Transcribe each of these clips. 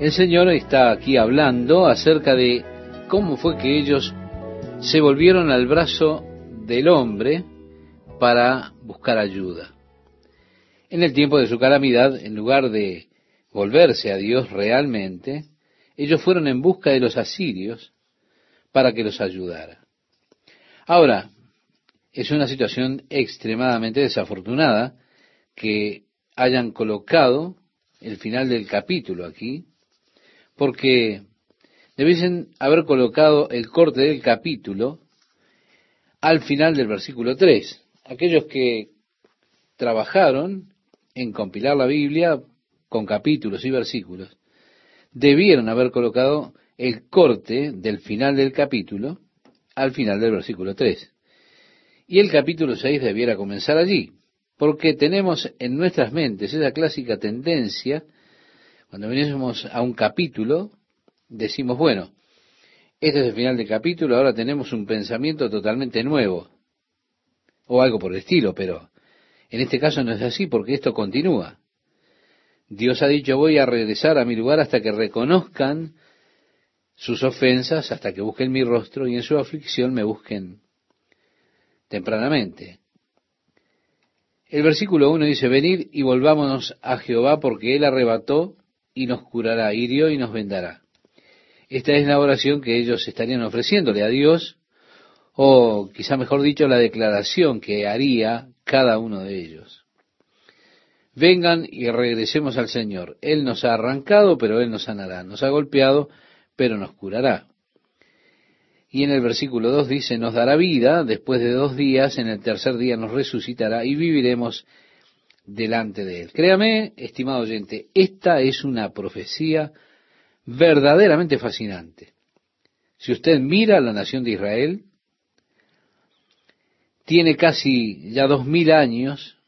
El Señor está aquí hablando acerca de cómo fue que ellos se volvieron al brazo del hombre para buscar ayuda. En el tiempo de su calamidad, en lugar de volverse a Dios realmente, ellos fueron en busca de los asirios para que los ayudara. Ahora, es una situación extremadamente desafortunada que hayan colocado el final del capítulo aquí, porque debiesen haber colocado el corte del capítulo al final del versículo 3. Aquellos que trabajaron en compilar la Biblia con capítulos y versículos, debieron haber colocado el corte del final del capítulo al final del versículo 3. Y el capítulo 6 debiera comenzar allí, porque tenemos en nuestras mentes esa clásica tendencia, cuando venimos a un capítulo, decimos, bueno, este es el final del capítulo, ahora tenemos un pensamiento totalmente nuevo, o algo por el estilo, pero en este caso no es así, porque esto continúa. Dios ha dicho, voy a regresar a mi lugar hasta que reconozcan sus ofensas, hasta que busquen mi rostro y en su aflicción me busquen tempranamente. El versículo 1 dice, venid y volvámonos a Jehová porque Él arrebató y nos curará, hirió y nos vendará. Esta es la oración que ellos estarían ofreciéndole a Dios, o quizá mejor dicho, la declaración que haría cada uno de ellos. Vengan y regresemos al Señor. Él nos ha arrancado, pero Él nos sanará. Nos ha golpeado, pero nos curará. Y en el versículo 2 dice, nos dará vida, después de dos días, en el tercer día nos resucitará y viviremos delante de Él. Créame, estimado oyente, esta es una profecía verdaderamente fascinante. Si usted mira la nación de Israel, tiene casi ya dos mil años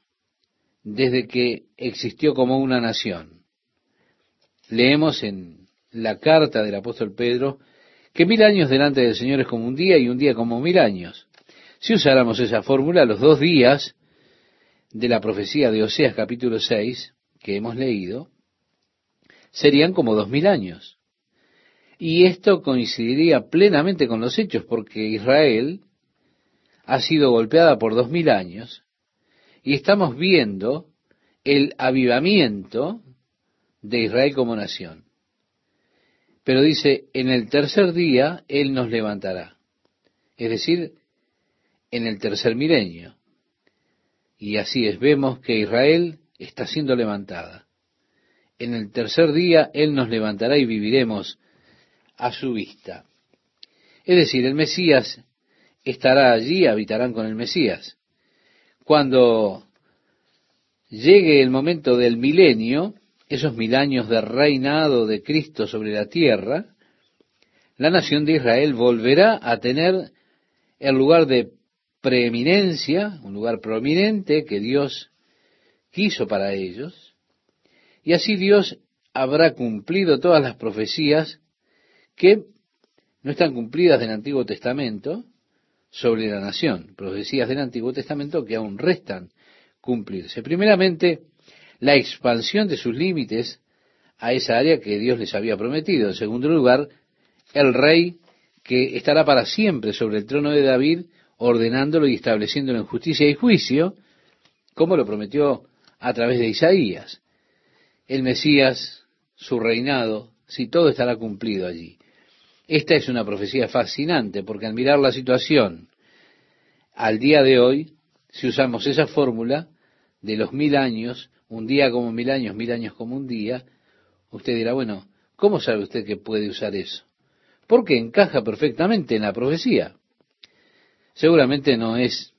desde que existió como una nación. Leemos en la carta del apóstol Pedro, que mil años delante del Señor es como un día y un día como mil años. Si usáramos esa fórmula, los dos días de la profecía de Oseas capítulo 6 que hemos leído, serían como dos mil años. Y esto coincidiría plenamente con los hechos, porque Israel ha sido golpeada por dos mil años, y estamos viendo el avivamiento de Israel como nación. Pero dice, en el tercer día Él nos levantará. Es decir, en el tercer milenio. Y así es, vemos que Israel está siendo levantada. En el tercer día Él nos levantará y viviremos a su vista. Es decir, el Mesías estará allí, habitarán con el Mesías. Cuando llegue el momento del milenio, esos mil años de reinado de Cristo sobre la tierra, la nación de Israel volverá a tener el lugar de preeminencia, un lugar prominente que Dios quiso para ellos, y así Dios habrá cumplido todas las profecías que no están cumplidas del Antiguo Testamento sobre la nación, profecías del Antiguo Testamento que aún restan cumplirse. Primeramente, la expansión de sus límites a esa área que Dios les había prometido. En segundo lugar, el rey que estará para siempre sobre el trono de David, ordenándolo y estableciéndolo en justicia y juicio, como lo prometió a través de Isaías. El Mesías, su reinado, si todo estará cumplido allí. Esta es una profecía fascinante porque al mirar la situación al día de hoy, si usamos esa fórmula de los mil años, un día como mil años, mil años como un día, usted dirá, bueno, ¿cómo sabe usted que puede usar eso? Porque encaja perfectamente en la profecía. Seguramente no es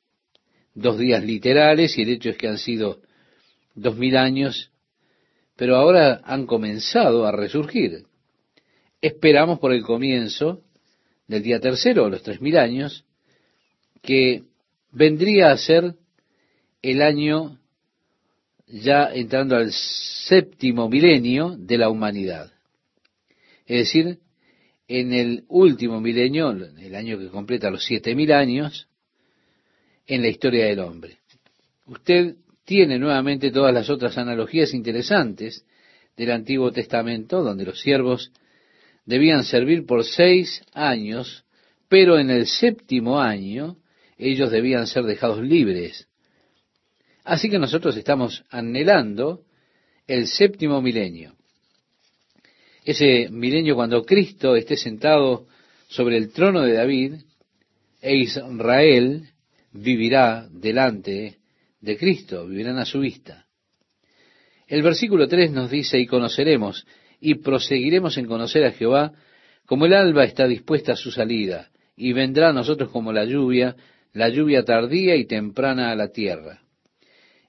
dos días literales y el hecho es que han sido dos mil años, pero ahora han comenzado a resurgir. Esperamos por el comienzo del día tercero, los tres mil años, que vendría a ser el año ya entrando al séptimo milenio de la humanidad. Es decir, en el último milenio, el año que completa los siete mil años, en la historia del hombre. Usted tiene nuevamente todas las otras analogías interesantes del Antiguo Testamento, donde los siervos debían servir por seis años, pero en el séptimo año ellos debían ser dejados libres. Así que nosotros estamos anhelando el séptimo milenio. Ese milenio cuando Cristo esté sentado sobre el trono de David e Israel vivirá delante de Cristo, vivirán a su vista. El versículo 3 nos dice, y conoceremos, y proseguiremos en conocer a Jehová, como el alba está dispuesta a su salida, y vendrá a nosotros como la lluvia, la lluvia tardía y temprana a la tierra.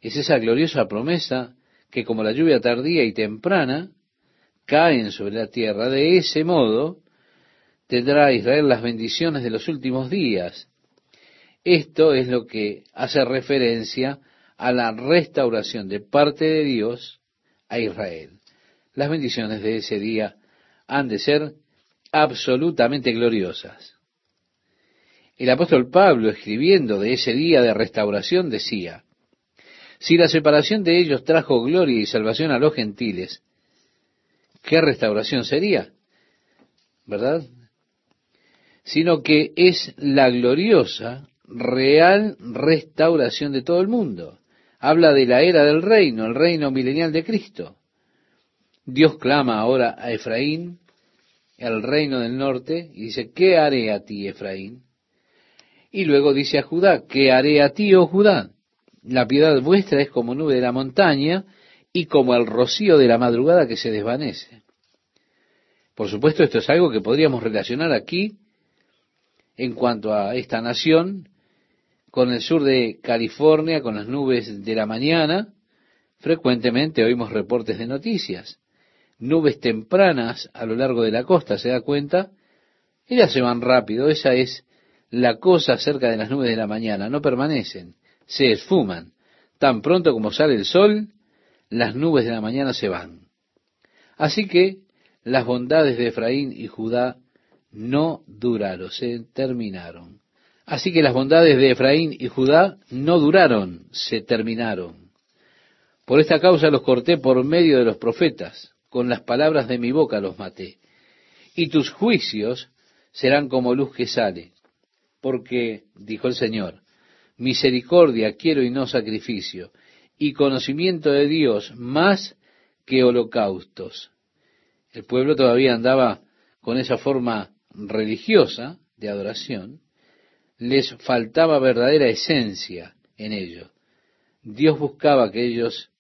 Es esa gloriosa promesa que como la lluvia tardía y temprana caen sobre la tierra, de ese modo tendrá Israel las bendiciones de los últimos días. Esto es lo que hace referencia a la restauración de parte de Dios a Israel. Las bendiciones de ese día han de ser absolutamente gloriosas. El apóstol Pablo, escribiendo de ese día de restauración, decía, si la separación de ellos trajo gloria y salvación a los gentiles, ¿qué restauración sería? ¿Verdad? Sino que es la gloriosa, real restauración de todo el mundo. Habla de la era del reino, el reino milenial de Cristo. Dios clama ahora a Efraín, el reino del norte, y dice, ¿qué haré a ti, Efraín? Y luego dice a Judá, ¿qué haré a ti, oh Judá? La piedad vuestra es como nube de la montaña y como el rocío de la madrugada que se desvanece. Por supuesto, esto es algo que podríamos relacionar aquí en cuanto a esta nación con el sur de California, con las nubes de la mañana. Frecuentemente oímos reportes de noticias. Nubes tempranas a lo largo de la costa, ¿se da cuenta? Ellas se van rápido, esa es la cosa cerca de las nubes de la mañana, no permanecen, se esfuman. Tan pronto como sale el sol, las nubes de la mañana se van. Así que las bondades de Efraín y Judá no duraron, se terminaron. Así que las bondades de Efraín y Judá no duraron, se terminaron. Por esta causa los corté por medio de los profetas, con las palabras de mi boca los maté. Y tus juicios serán como luz que sale porque, dijo el Señor, misericordia quiero y no sacrificio, y conocimiento de Dios más que holocaustos. El pueblo todavía andaba con esa forma religiosa de adoración, les faltaba verdadera esencia en ello. Dios buscaba que ellos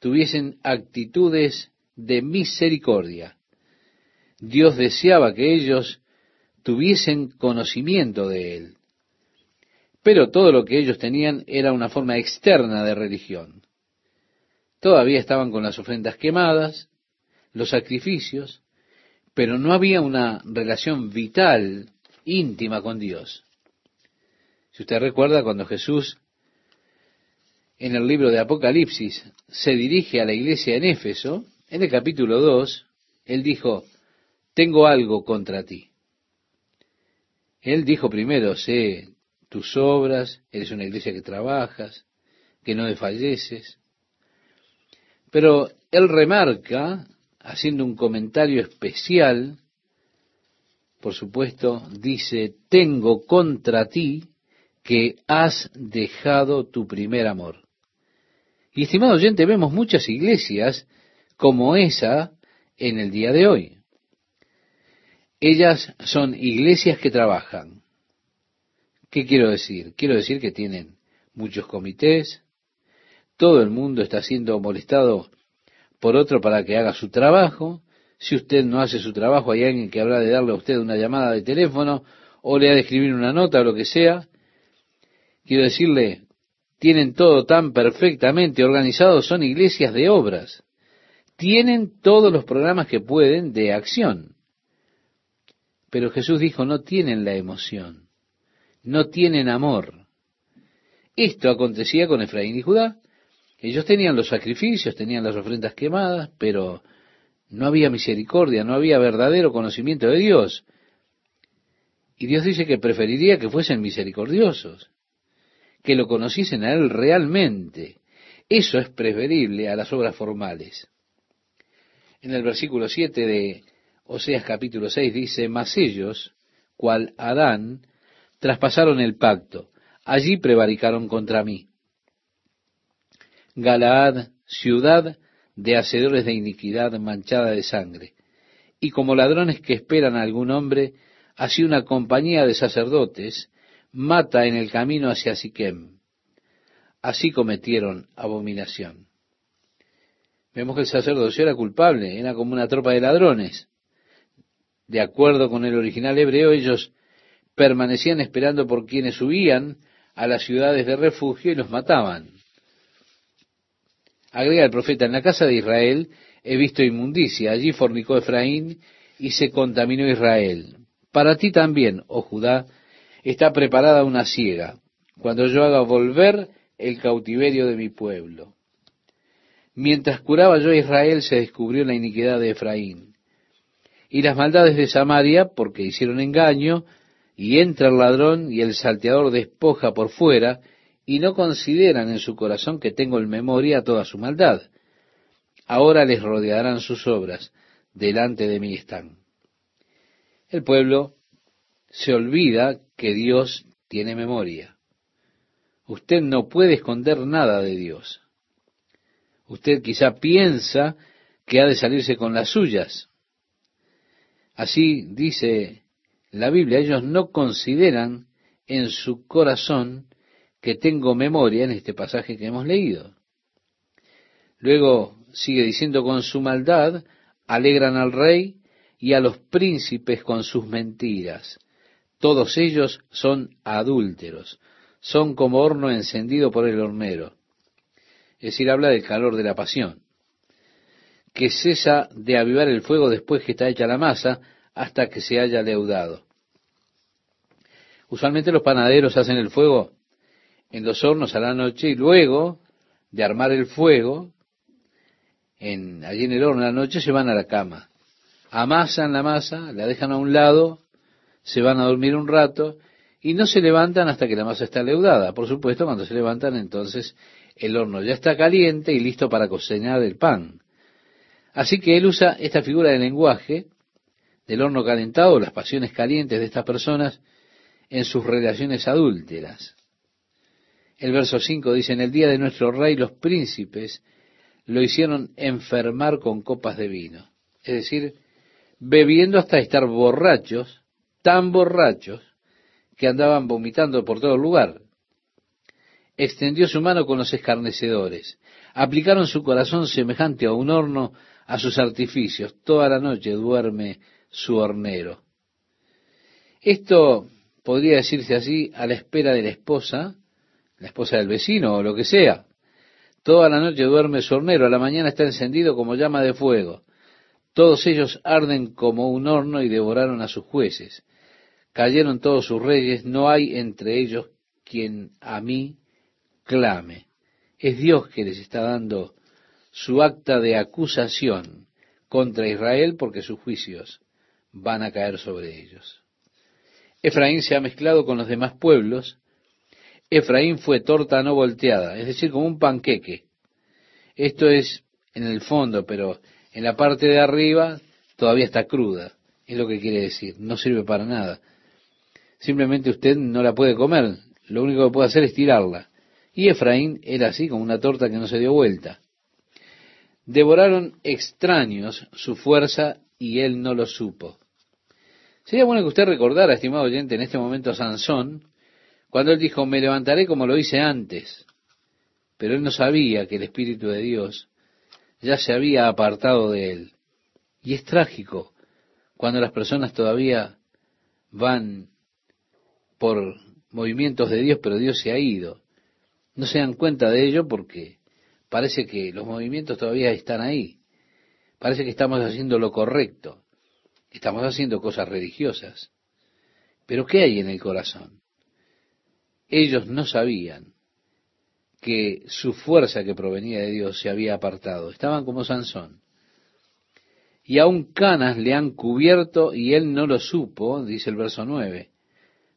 tuviesen actitudes de misericordia. Dios deseaba que ellos tuviesen conocimiento de Él. Pero todo lo que ellos tenían era una forma externa de religión. Todavía estaban con las ofrendas quemadas, los sacrificios, pero no había una relación vital, íntima con Dios. Si usted recuerda cuando Jesús en el libro de Apocalipsis se dirige a la iglesia en Éfeso, en el capítulo 2, él dijo, tengo algo contra ti. Él dijo primero, sé tus obras, eres una iglesia que trabajas, que no desfalleces. Pero él remarca, haciendo un comentario especial, por supuesto, dice, tengo contra ti que has dejado tu primer amor. Y estimado oyente, vemos muchas iglesias como esa en el día de hoy. Ellas son iglesias que trabajan. ¿Qué quiero decir? Quiero decir que tienen muchos comités, todo el mundo está siendo molestado por otro para que haga su trabajo. Si usted no hace su trabajo, hay alguien que habrá de darle a usted una llamada de teléfono o le ha de escribir una nota o lo que sea. Quiero decirle, tienen todo tan perfectamente organizado, son iglesias de obras. Tienen todos los programas que pueden de acción. Pero Jesús dijo, no tienen la emoción, no tienen amor. Esto acontecía con Efraín y Judá. Ellos tenían los sacrificios, tenían las ofrendas quemadas, pero no había misericordia, no había verdadero conocimiento de Dios. Y Dios dice que preferiría que fuesen misericordiosos, que lo conociesen a Él realmente. Eso es preferible a las obras formales. En el versículo 7 de Oseas capítulo 6 dice, Mas ellos, cual Adán, traspasaron el pacto, allí prevaricaron contra mí. Galaad, ciudad de hacedores de iniquidad manchada de sangre, y como ladrones que esperan a algún hombre, así una compañía de sacerdotes mata en el camino hacia Siquem. Así cometieron abominación. Vemos que el sacerdocio era culpable, era como una tropa de ladrones. De acuerdo con el original hebreo, ellos permanecían esperando por quienes huían a las ciudades de refugio y los mataban. Agrega el profeta, en la casa de Israel he visto inmundicia, allí fornicó Efraín y se contaminó Israel. Para ti también, oh Judá, está preparada una ciega, cuando yo haga volver el cautiverio de mi pueblo. Mientras curaba yo a Israel, se descubrió la iniquidad de Efraín. Y las maldades de Samaria, porque hicieron engaño, y entra el ladrón y el salteador despoja por fuera, y no consideran en su corazón que tengo en memoria toda su maldad. Ahora les rodearán sus obras, delante de mí están. El pueblo se olvida que Dios tiene memoria. Usted no puede esconder nada de Dios. Usted quizá piensa que ha de salirse con las suyas. Así dice la Biblia, ellos no consideran en su corazón que tengo memoria en este pasaje que hemos leído. Luego sigue diciendo, con su maldad alegran al rey y a los príncipes con sus mentiras. Todos ellos son adúlteros, son como horno encendido por el hornero es decir, habla del calor de la pasión, que cesa de avivar el fuego después que está hecha la masa hasta que se haya leudado. Usualmente los panaderos hacen el fuego en los hornos a la noche y luego de armar el fuego, en, allí en el horno a la noche se van a la cama. Amasan la masa, la dejan a un lado, se van a dormir un rato y no se levantan hasta que la masa está leudada. Por supuesto, cuando se levantan entonces el horno ya está caliente y listo para cocinar el pan. Así que él usa esta figura de lenguaje del horno calentado, las pasiones calientes de estas personas en sus relaciones adúlteras. El verso 5 dice, en el día de nuestro rey los príncipes lo hicieron enfermar con copas de vino. Es decir, bebiendo hasta estar borrachos, tan borrachos, que andaban vomitando por todo el lugar extendió su mano con los escarnecedores. Aplicaron su corazón semejante a un horno a sus artificios. Toda la noche duerme su hornero. Esto podría decirse así a la espera de la esposa, la esposa del vecino o lo que sea. Toda la noche duerme su hornero, a la mañana está encendido como llama de fuego. Todos ellos arden como un horno y devoraron a sus jueces. Cayeron todos sus reyes, no hay entre ellos quien a mí clame. Es Dios que les está dando su acta de acusación contra Israel porque sus juicios van a caer sobre ellos. Efraín se ha mezclado con los demás pueblos. Efraín fue torta no volteada, es decir, como un panqueque. Esto es en el fondo, pero en la parte de arriba todavía está cruda. Es lo que quiere decir. No sirve para nada. Simplemente usted no la puede comer. Lo único que puede hacer es tirarla. Y Efraín era así como una torta que no se dio vuelta. Devoraron extraños su fuerza y él no lo supo. Sería bueno que usted recordara, estimado oyente, en este momento a Sansón, cuando él dijo, me levantaré como lo hice antes. Pero él no sabía que el Espíritu de Dios ya se había apartado de él. Y es trágico cuando las personas todavía van por movimientos de Dios, pero Dios se ha ido. No se dan cuenta de ello porque parece que los movimientos todavía están ahí. Parece que estamos haciendo lo correcto. Estamos haciendo cosas religiosas. Pero ¿qué hay en el corazón? Ellos no sabían que su fuerza que provenía de Dios se había apartado. Estaban como Sansón. Y aún canas le han cubierto y él no lo supo, dice el verso 9.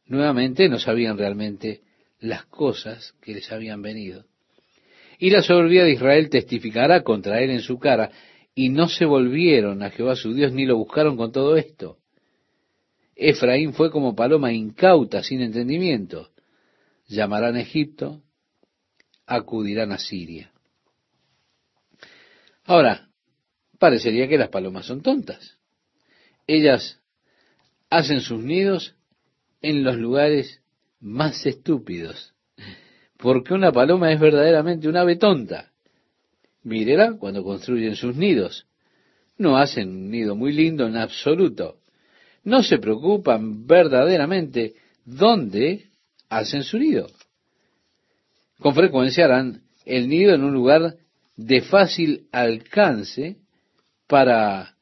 Nuevamente no sabían realmente las cosas que les habían venido. Y la soberbia de Israel testificará contra él en su cara, y no se volvieron a Jehová su Dios ni lo buscaron con todo esto. Efraín fue como paloma incauta, sin entendimiento. Llamarán a Egipto, acudirán a Siria. Ahora, parecería que las palomas son tontas. Ellas hacen sus nidos en los lugares más estúpidos. Porque una paloma es verdaderamente un ave tonta. Mírela cuando construyen sus nidos. No hacen un nido muy lindo en absoluto. No se preocupan verdaderamente dónde hacen su nido. Con frecuencia harán el nido en un lugar de fácil alcance para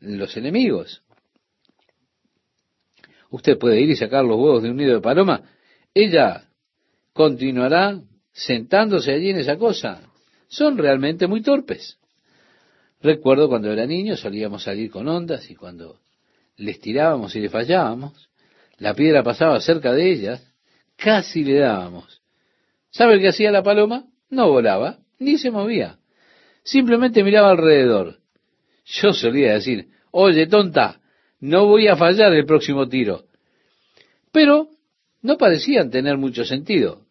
los enemigos. Usted puede ir y sacar los huevos de un nido de paloma. Ella continuará sentándose allí en esa cosa son realmente muy torpes. Recuerdo cuando era niño solíamos salir con ondas y cuando les tirábamos y le fallábamos, la piedra pasaba cerca de ellas, casi le dábamos. ¿Sabe qué hacía la paloma? No volaba, ni se movía. Simplemente miraba alrededor. Yo solía decir, oye, tonta, no voy a fallar el próximo tiro. Pero no parecían tener mucho sentido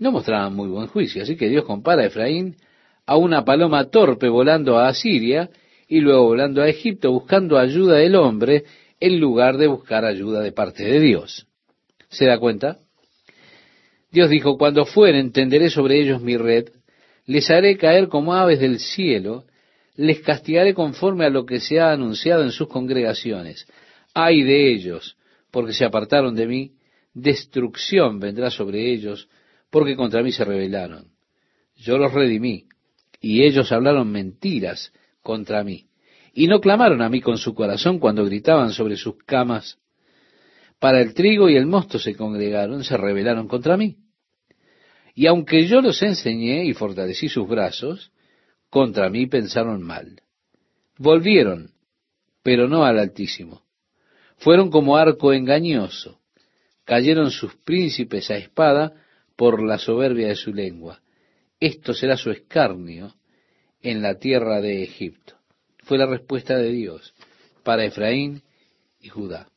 no mostraban muy buen juicio. Así que Dios compara a Efraín a una paloma torpe volando a Asiria y luego volando a Egipto buscando ayuda del hombre en lugar de buscar ayuda de parte de Dios. ¿Se da cuenta? Dios dijo, cuando fueren tenderé sobre ellos mi red, les haré caer como aves del cielo, les castigaré conforme a lo que se ha anunciado en sus congregaciones. Ay de ellos, porque se apartaron de mí, destrucción vendrá sobre ellos, porque contra mí se rebelaron. Yo los redimí, y ellos hablaron mentiras contra mí, y no clamaron a mí con su corazón cuando gritaban sobre sus camas. Para el trigo y el mosto se congregaron, se rebelaron contra mí. Y aunque yo los enseñé y fortalecí sus brazos, contra mí pensaron mal. Volvieron, pero no al Altísimo. Fueron como arco engañoso. Cayeron sus príncipes a espada, por la soberbia de su lengua. Esto será su escarnio en la tierra de Egipto. Fue la respuesta de Dios para Efraín y Judá.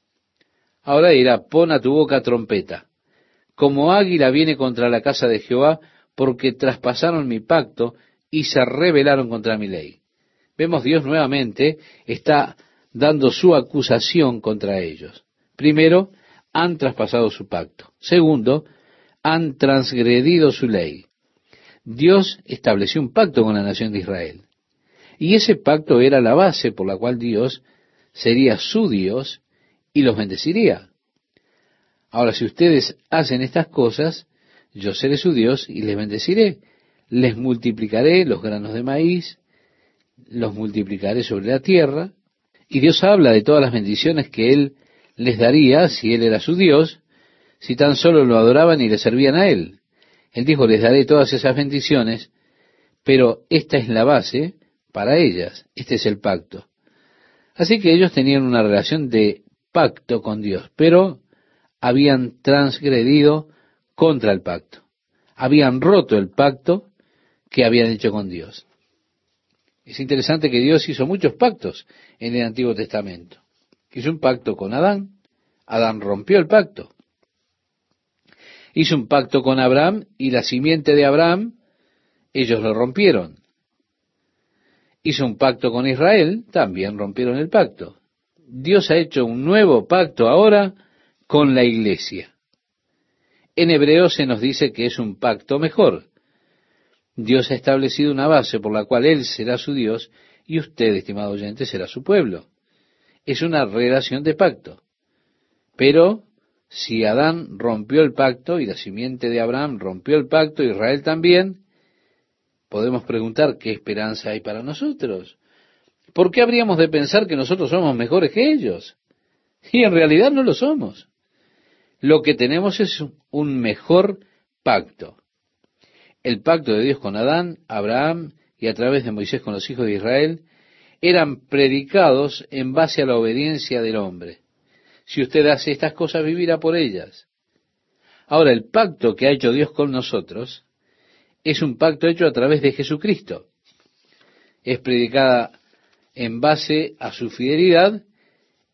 Ahora dirá, pon a tu boca trompeta. Como águila viene contra la casa de Jehová, porque traspasaron mi pacto y se rebelaron contra mi ley. Vemos Dios nuevamente está dando su acusación contra ellos. Primero, han traspasado su pacto. Segundo, han transgredido su ley. Dios estableció un pacto con la nación de Israel. Y ese pacto era la base por la cual Dios sería su Dios y los bendeciría. Ahora, si ustedes hacen estas cosas, yo seré su Dios y les bendeciré. Les multiplicaré los granos de maíz, los multiplicaré sobre la tierra. Y Dios habla de todas las bendiciones que Él les daría si Él era su Dios, si tan solo lo adoraban y le servían a Él. Él dijo, les daré todas esas bendiciones, pero esta es la base para ellas, este es el pacto. Así que ellos tenían una relación de pacto con Dios, pero habían transgredido contra el pacto. Habían roto el pacto que habían hecho con Dios. Es interesante que Dios hizo muchos pactos en el Antiguo Testamento. Hizo un pacto con Adán, Adán rompió el pacto hizo un pacto con Abraham y la simiente de Abraham, ellos lo rompieron. Hizo un pacto con Israel, también rompieron el pacto. Dios ha hecho un nuevo pacto ahora con la iglesia. En hebreo se nos dice que es un pacto mejor. Dios ha establecido una base por la cual Él será su Dios y usted, estimado oyente, será su pueblo. Es una relación de pacto. Pero si Adán rompió el pacto y la simiente de Abraham rompió el pacto, Israel también, podemos preguntar qué esperanza hay para nosotros. ¿Por qué habríamos de pensar que nosotros somos mejores que ellos? Y en realidad no lo somos. Lo que tenemos es un mejor pacto. El pacto de Dios con Adán, Abraham y a través de Moisés con los hijos de Israel eran predicados en base a la obediencia del hombre. Si usted hace estas cosas, vivirá por ellas. Ahora, el pacto que ha hecho Dios con nosotros es un pacto hecho a través de Jesucristo. Es predicada en base a su fidelidad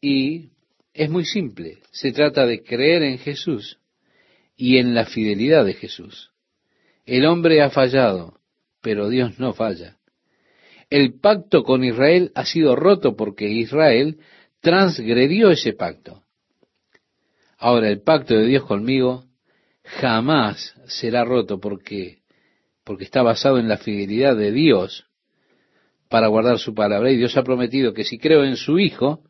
y es muy simple. Se trata de creer en Jesús y en la fidelidad de Jesús. El hombre ha fallado, pero Dios no falla. El pacto con Israel ha sido roto porque Israel transgredió ese pacto. Ahora, el pacto de Dios conmigo jamás será roto porque, porque está basado en la fidelidad de Dios para guardar su palabra. Y Dios ha prometido que si creo en su Hijo,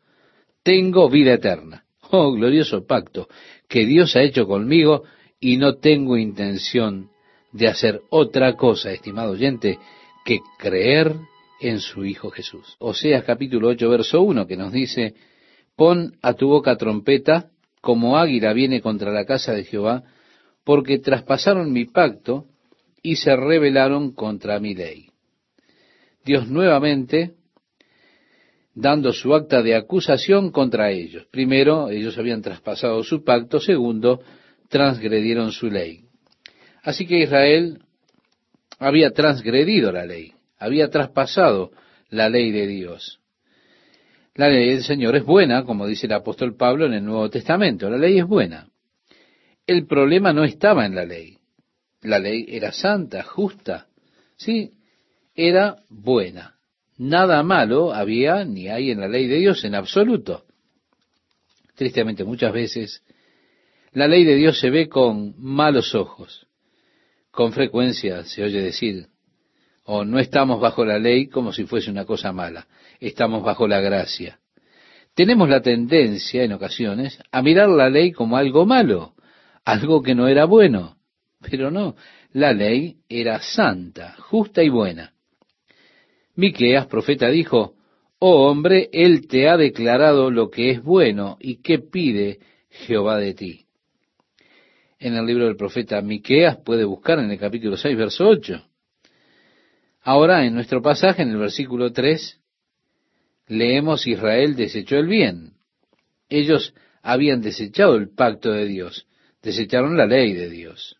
tengo vida eterna. Oh, glorioso pacto que Dios ha hecho conmigo y no tengo intención de hacer otra cosa, estimado oyente, que creer en su Hijo Jesús. Oseas capítulo 8, verso 1, que nos dice, pon a tu boca trompeta, como águila viene contra la casa de Jehová, porque traspasaron mi pacto y se rebelaron contra mi ley. Dios nuevamente dando su acta de acusación contra ellos. Primero, ellos habían traspasado su pacto. Segundo, transgredieron su ley. Así que Israel había transgredido la ley había traspasado la ley de Dios. La ley del Señor es buena, como dice el apóstol Pablo en el Nuevo Testamento. La ley es buena. El problema no estaba en la ley. La ley era santa, justa. Sí, era buena. Nada malo había ni hay en la ley de Dios en absoluto. Tristemente muchas veces la ley de Dios se ve con malos ojos. Con frecuencia se oye decir, o no estamos bajo la ley como si fuese una cosa mala, estamos bajo la gracia. Tenemos la tendencia en ocasiones a mirar la ley como algo malo, algo que no era bueno, pero no, la ley era santa, justa y buena. Miqueas, profeta, dijo, Oh hombre, él te ha declarado lo que es bueno y qué pide Jehová de ti. En el libro del profeta Miqueas puede buscar en el capítulo 6, verso 8. Ahora, en nuestro pasaje, en el versículo 3, leemos Israel desechó el bien. Ellos habían desechado el pacto de Dios, desecharon la ley de Dios.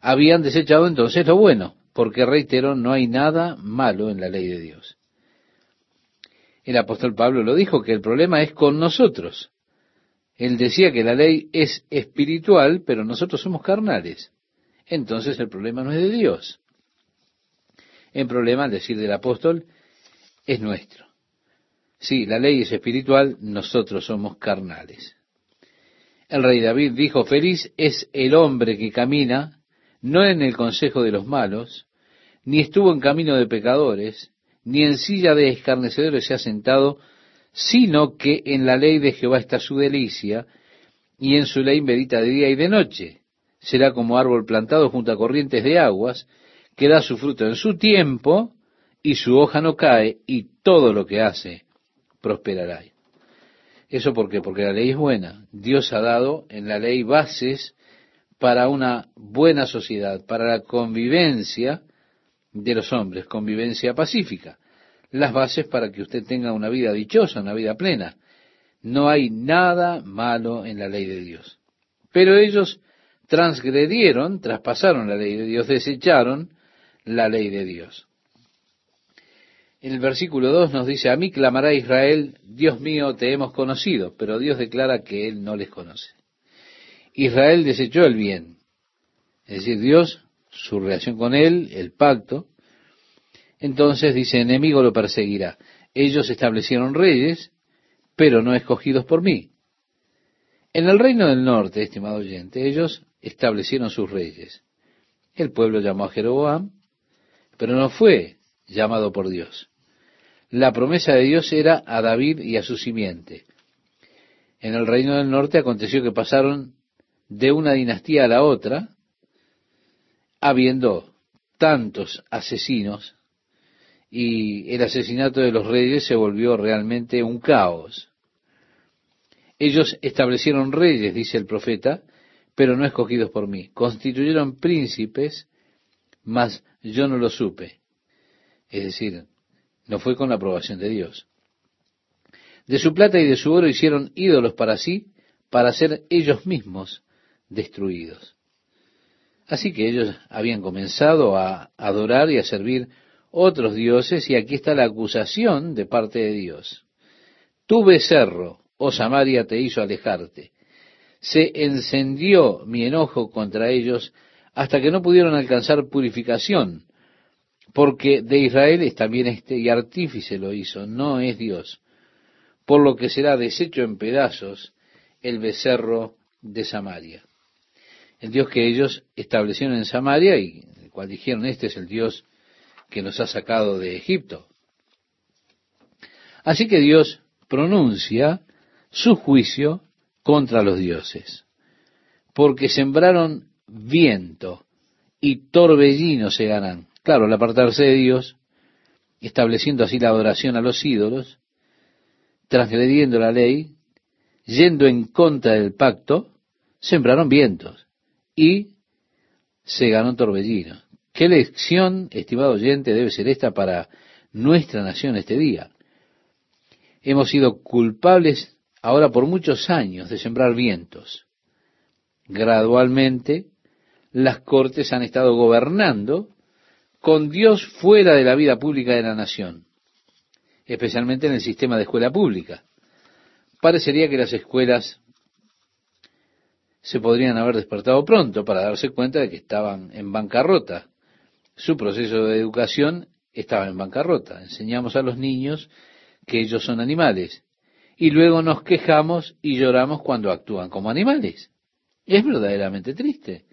Habían desechado entonces lo bueno, porque reitero, no hay nada malo en la ley de Dios. El apóstol Pablo lo dijo, que el problema es con nosotros. Él decía que la ley es espiritual, pero nosotros somos carnales. Entonces el problema no es de Dios en problema, al decir del apóstol, es nuestro. Sí, la ley es espiritual, nosotros somos carnales. El rey David dijo, feliz es el hombre que camina, no en el consejo de los malos, ni estuvo en camino de pecadores, ni en silla de escarnecedores se ha sentado, sino que en la ley de Jehová está su delicia, y en su ley medita de día y de noche. Será como árbol plantado junto a corrientes de aguas, que da su fruto en su tiempo y su hoja no cae y todo lo que hace prosperará. ¿Eso por qué? Porque la ley es buena. Dios ha dado en la ley bases para una buena sociedad, para la convivencia de los hombres, convivencia pacífica. Las bases para que usted tenga una vida dichosa, una vida plena. No hay nada malo en la ley de Dios. Pero ellos transgredieron, traspasaron la ley de Dios, desecharon la ley de Dios. En el versículo 2 nos dice, a mí clamará Israel, Dios mío, te hemos conocido, pero Dios declara que Él no les conoce. Israel desechó el bien, es decir, Dios, su relación con Él, el pacto, entonces dice, enemigo lo perseguirá. Ellos establecieron reyes, pero no escogidos por mí. En el reino del norte, estimado oyente, ellos establecieron sus reyes. El pueblo llamó a Jeroboam, pero no fue llamado por Dios. La promesa de Dios era a David y a su simiente. En el reino del norte aconteció que pasaron de una dinastía a la otra, habiendo tantos asesinos, y el asesinato de los reyes se volvió realmente un caos. Ellos establecieron reyes, dice el profeta, pero no escogidos por mí. Constituyeron príncipes, mas yo no lo supe. Es decir, no fue con la aprobación de Dios. De su plata y de su oro hicieron ídolos para sí, para ser ellos mismos destruidos. Así que ellos habían comenzado a adorar y a servir otros dioses y aquí está la acusación de parte de Dios. Tu becerro, oh Samaria, te hizo alejarte. Se encendió mi enojo contra ellos hasta que no pudieron alcanzar purificación, porque de Israel es también este y artífice lo hizo, no es Dios, por lo que será deshecho en pedazos el becerro de Samaria. El Dios que ellos establecieron en Samaria y el cual dijeron, este es el Dios que nos ha sacado de Egipto. Así que Dios pronuncia su juicio contra los dioses, porque sembraron viento y torbellino se ganan. Claro, al apartarse de Dios, estableciendo así la adoración a los ídolos, transgrediendo la ley, yendo en contra del pacto, sembraron vientos y se ganó torbellino. ¿Qué lección, estimado oyente, debe ser esta para nuestra nación este día? Hemos sido culpables ahora por muchos años de sembrar vientos. Gradualmente, las cortes han estado gobernando con Dios fuera de la vida pública de la nación, especialmente en el sistema de escuela pública. Parecería que las escuelas se podrían haber despertado pronto para darse cuenta de que estaban en bancarrota. Su proceso de educación estaba en bancarrota. Enseñamos a los niños que ellos son animales y luego nos quejamos y lloramos cuando actúan como animales. Es verdaderamente triste.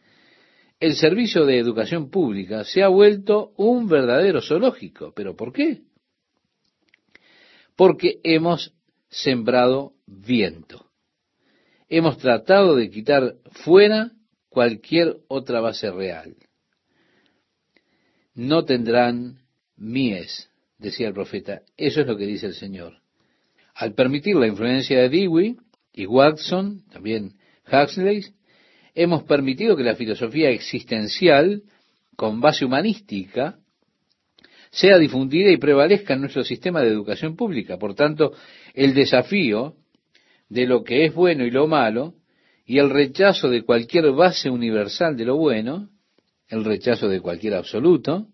El servicio de educación pública se ha vuelto un verdadero zoológico. ¿Pero por qué? Porque hemos sembrado viento. Hemos tratado de quitar fuera cualquier otra base real. No tendrán mies, decía el profeta. Eso es lo que dice el Señor. Al permitir la influencia de Dewey y Watson, también Huxley, hemos permitido que la filosofía existencial, con base humanística, sea difundida y prevalezca en nuestro sistema de educación pública. Por tanto, el desafío de lo que es bueno y lo malo, y el rechazo de cualquier base universal de lo bueno, el rechazo de cualquier absoluto,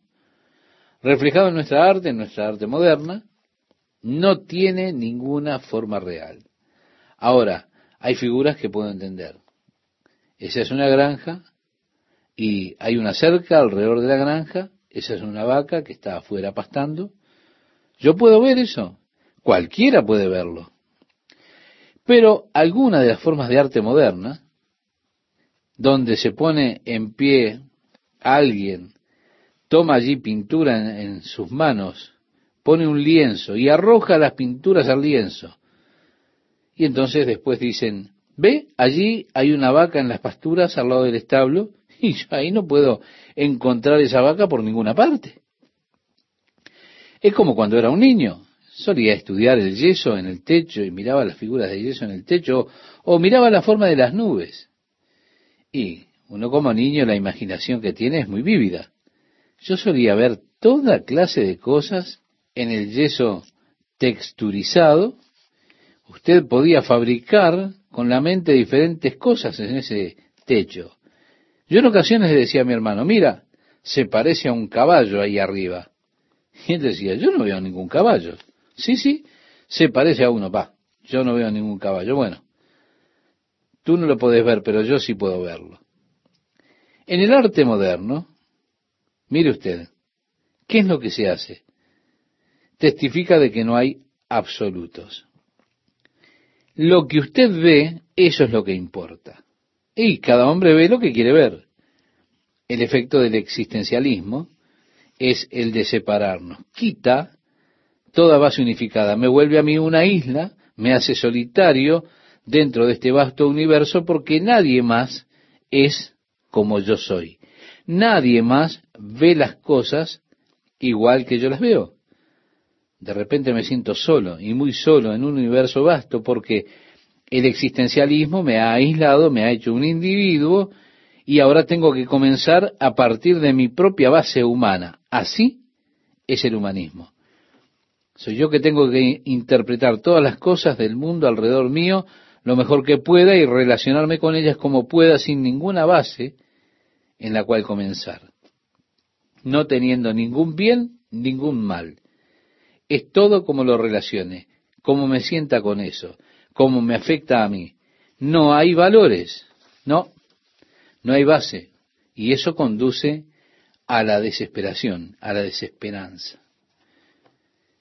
reflejado en nuestra arte, en nuestra arte moderna, no tiene ninguna forma real. Ahora, hay figuras que puedo entender. Esa es una granja y hay una cerca alrededor de la granja, esa es una vaca que está afuera pastando. Yo puedo ver eso, cualquiera puede verlo. Pero alguna de las formas de arte moderna, donde se pone en pie alguien, toma allí pintura en, en, sus manos, pone un lienzo y arroja las pinturas al lienzo. Y entonces después dicen, ve, allí hay una vaca en las pasturas al lado del establo y yo ahí no puedo encontrar esa vaca por ninguna parte. Es como cuando era un niño solía estudiar el yeso en el techo y miraba las figuras de yeso en el techo o miraba la forma de las nubes. Y uno como niño la imaginación que tiene es muy vívida. Yo solía ver toda clase de cosas en el yeso texturizado. Usted podía fabricar con la mente diferentes cosas en ese techo. Yo en ocasiones le decía a mi hermano, mira, se parece a un caballo ahí arriba. Y él decía, yo no veo ningún caballo. Sí, sí, se parece a uno, va. Yo no veo ningún caballo. Bueno, tú no lo puedes ver, pero yo sí puedo verlo. En el arte moderno, mire usted, ¿qué es lo que se hace? Testifica de que no hay absolutos. Lo que usted ve, eso es lo que importa. Y cada hombre ve lo que quiere ver. El efecto del existencialismo es el de separarnos. Quita toda base unificada. Me vuelve a mí una isla, me hace solitario dentro de este vasto universo porque nadie más es como yo soy. Nadie más ve las cosas igual que yo las veo. De repente me siento solo y muy solo en un universo vasto porque el existencialismo me ha aislado, me ha hecho un individuo y ahora tengo que comenzar a partir de mi propia base humana. Así es el humanismo. Soy yo que tengo que interpretar todas las cosas del mundo alrededor mío lo mejor que pueda y relacionarme con ellas como pueda sin ninguna base en la cual comenzar, no teniendo ningún bien ningún mal. Es todo como lo relacione, cómo me sienta con eso, cómo me afecta a mí. No hay valores, no, no hay base. Y eso conduce a la desesperación, a la desesperanza.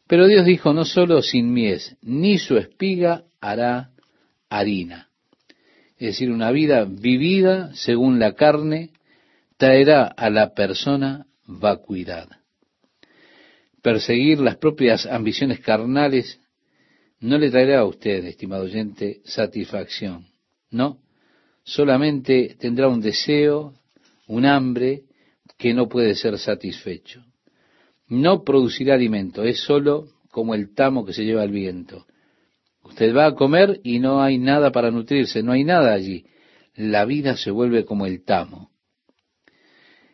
Pero Dios dijo, no solo sin mies, ni su espiga hará harina. Es decir, una vida vivida según la carne traerá a la persona vacuidad. Perseguir las propias ambiciones carnales no le traerá a usted, estimado oyente, satisfacción. No, solamente tendrá un deseo, un hambre que no puede ser satisfecho. No producirá alimento, es solo como el tamo que se lleva el viento. Usted va a comer y no hay nada para nutrirse, no hay nada allí. La vida se vuelve como el tamo.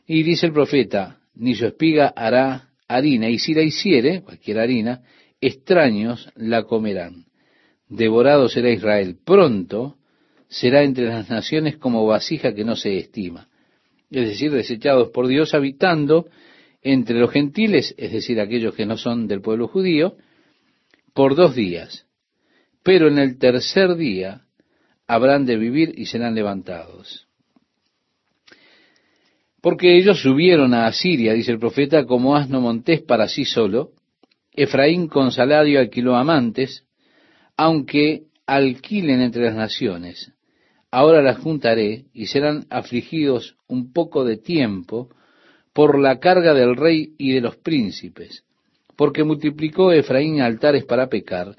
Y dice el profeta, ni su espiga hará harina, y si la hiciere, cualquier harina, extraños la comerán. Devorado será Israel. Pronto será entre las naciones como vasija que no se estima. Es decir, desechados por Dios, habitando entre los gentiles, es decir, aquellos que no son del pueblo judío, por dos días. Pero en el tercer día habrán de vivir y serán levantados. Porque ellos subieron a Asiria, dice el profeta, como asno montés para sí solo. Efraín con salario alquiló amantes, aunque alquilen entre las naciones. Ahora las juntaré y serán afligidos un poco de tiempo por la carga del rey y de los príncipes, porque multiplicó Efraín altares para pecar,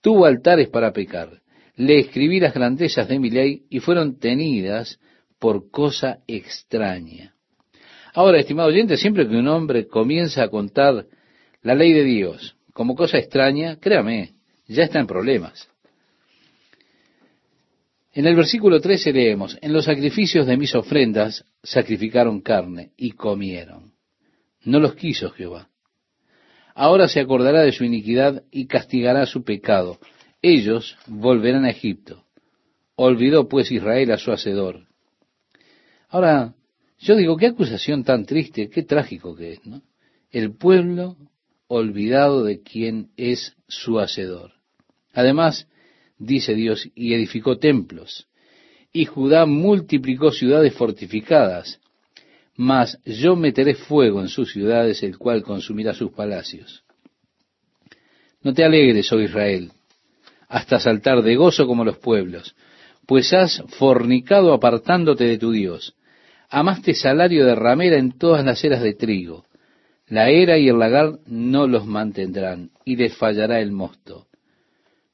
tuvo altares para pecar. Le escribí las grandezas de mi ley y fueron tenidas por cosa extraña. Ahora, estimado oyente, siempre que un hombre comienza a contar la ley de Dios como cosa extraña, créame, ya está en problemas. En el versículo 13 leemos, en los sacrificios de mis ofrendas sacrificaron carne y comieron. No los quiso Jehová. Ahora se acordará de su iniquidad y castigará su pecado. Ellos volverán a Egipto. Olvidó pues Israel a su hacedor. Ahora, yo digo, qué acusación tan triste, qué trágico que es, ¿no? El pueblo olvidado de quién es su hacedor. Además, dice Dios, y edificó templos, y Judá multiplicó ciudades fortificadas, mas yo meteré fuego en sus ciudades, el cual consumirá sus palacios. No te alegres, oh Israel, hasta saltar de gozo como los pueblos, pues has fornicado apartándote de tu Dios amaste salario de ramera en todas las eras de trigo. La era y el lagar no los mantendrán, y les fallará el mosto.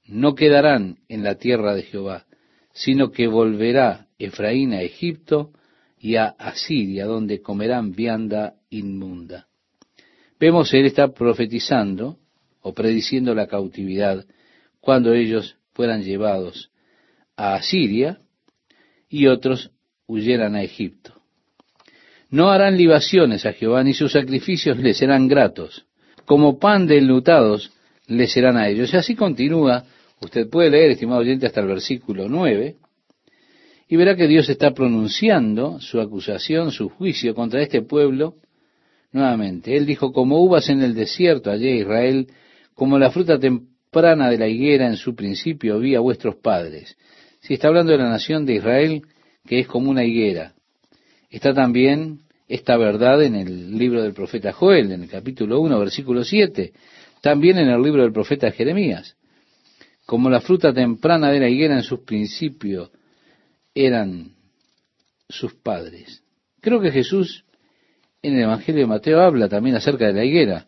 No quedarán en la tierra de Jehová, sino que volverá Efraín a Egipto y a Asiria, donde comerán vianda inmunda. Vemos, él está profetizando o prediciendo la cautividad cuando ellos fueran llevados a Asiria y otros huyeran a Egipto. No harán libaciones a Jehová, ni sus sacrificios les serán gratos. Como pan de enlutados les serán a ellos. Y así continúa. Usted puede leer, estimado oyente, hasta el versículo 9, y verá que Dios está pronunciando su acusación, su juicio contra este pueblo nuevamente. Él dijo, como uvas en el desierto, allí Israel, como la fruta temprana de la higuera en su principio vi a vuestros padres. Si está hablando de la nación de Israel, que es como una higuera. Está también esta verdad en el libro del profeta Joel, en el capítulo 1, versículo 7. También en el libro del profeta Jeremías. Como la fruta temprana de la higuera en sus principios eran sus padres. Creo que Jesús en el Evangelio de Mateo habla también acerca de la higuera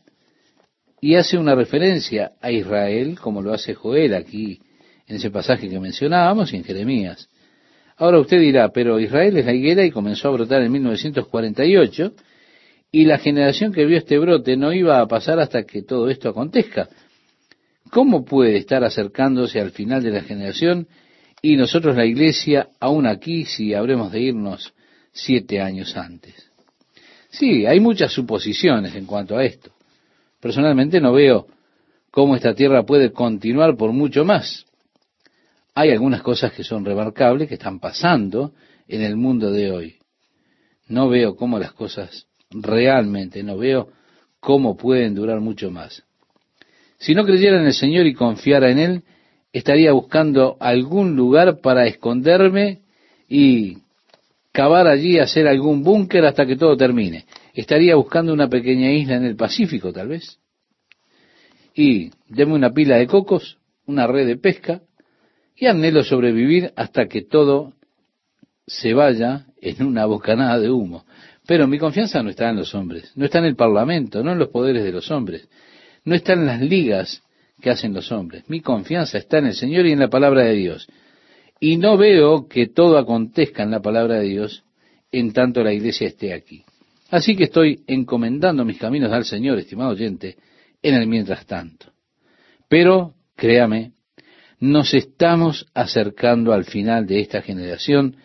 y hace una referencia a Israel, como lo hace Joel aquí en ese pasaje que mencionábamos y en Jeremías. Ahora usted dirá, pero Israel es la higuera y comenzó a brotar en 1948 y la generación que vio este brote no iba a pasar hasta que todo esto acontezca. ¿Cómo puede estar acercándose al final de la generación y nosotros la iglesia aún aquí si habremos de irnos siete años antes? Sí, hay muchas suposiciones en cuanto a esto. Personalmente no veo cómo esta tierra puede continuar por mucho más hay algunas cosas que son remarcables, que están pasando en el mundo de hoy. No veo cómo las cosas realmente, no veo ¿cómo pueden durar mucho más? Si no creyera en el Señor y confiara en Él, estaría buscando algún lugar para esconderme y cavar allí, hacer algún búnker hasta que todo termine. Estaría buscando una pequeña isla en el Pacífico, tal vez. Y deme una pila de cocos, una red de pesca, y anhelo sobrevivir hasta que todo se vaya en una bocanada de humo. Pero mi confianza no está en los hombres, no está en el Parlamento, no en los poderes de los hombres, no está en las ligas que hacen los hombres. Mi confianza está en el Señor y en la palabra de Dios. Y no veo que todo acontezca en la palabra de Dios en tanto la iglesia esté aquí. Así que estoy encomendando mis caminos al Señor, estimado oyente, en el mientras tanto. Pero, créame, nos estamos acercando al final de esta generación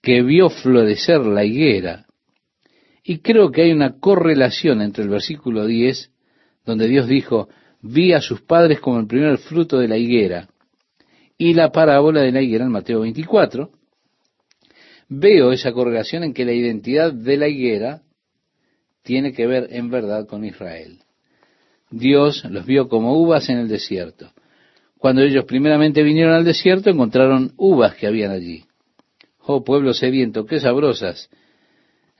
que vio florecer la higuera. Y creo que hay una correlación entre el versículo 10, donde Dios dijo, vi a sus padres como el primer fruto de la higuera, y la parábola de la higuera en Mateo 24, veo esa correlación en que la identidad de la higuera tiene que ver en verdad con Israel. Dios los vio como uvas en el desierto. Cuando ellos primeramente vinieron al desierto, encontraron uvas que habían allí. Oh pueblo sediento, qué sabrosas.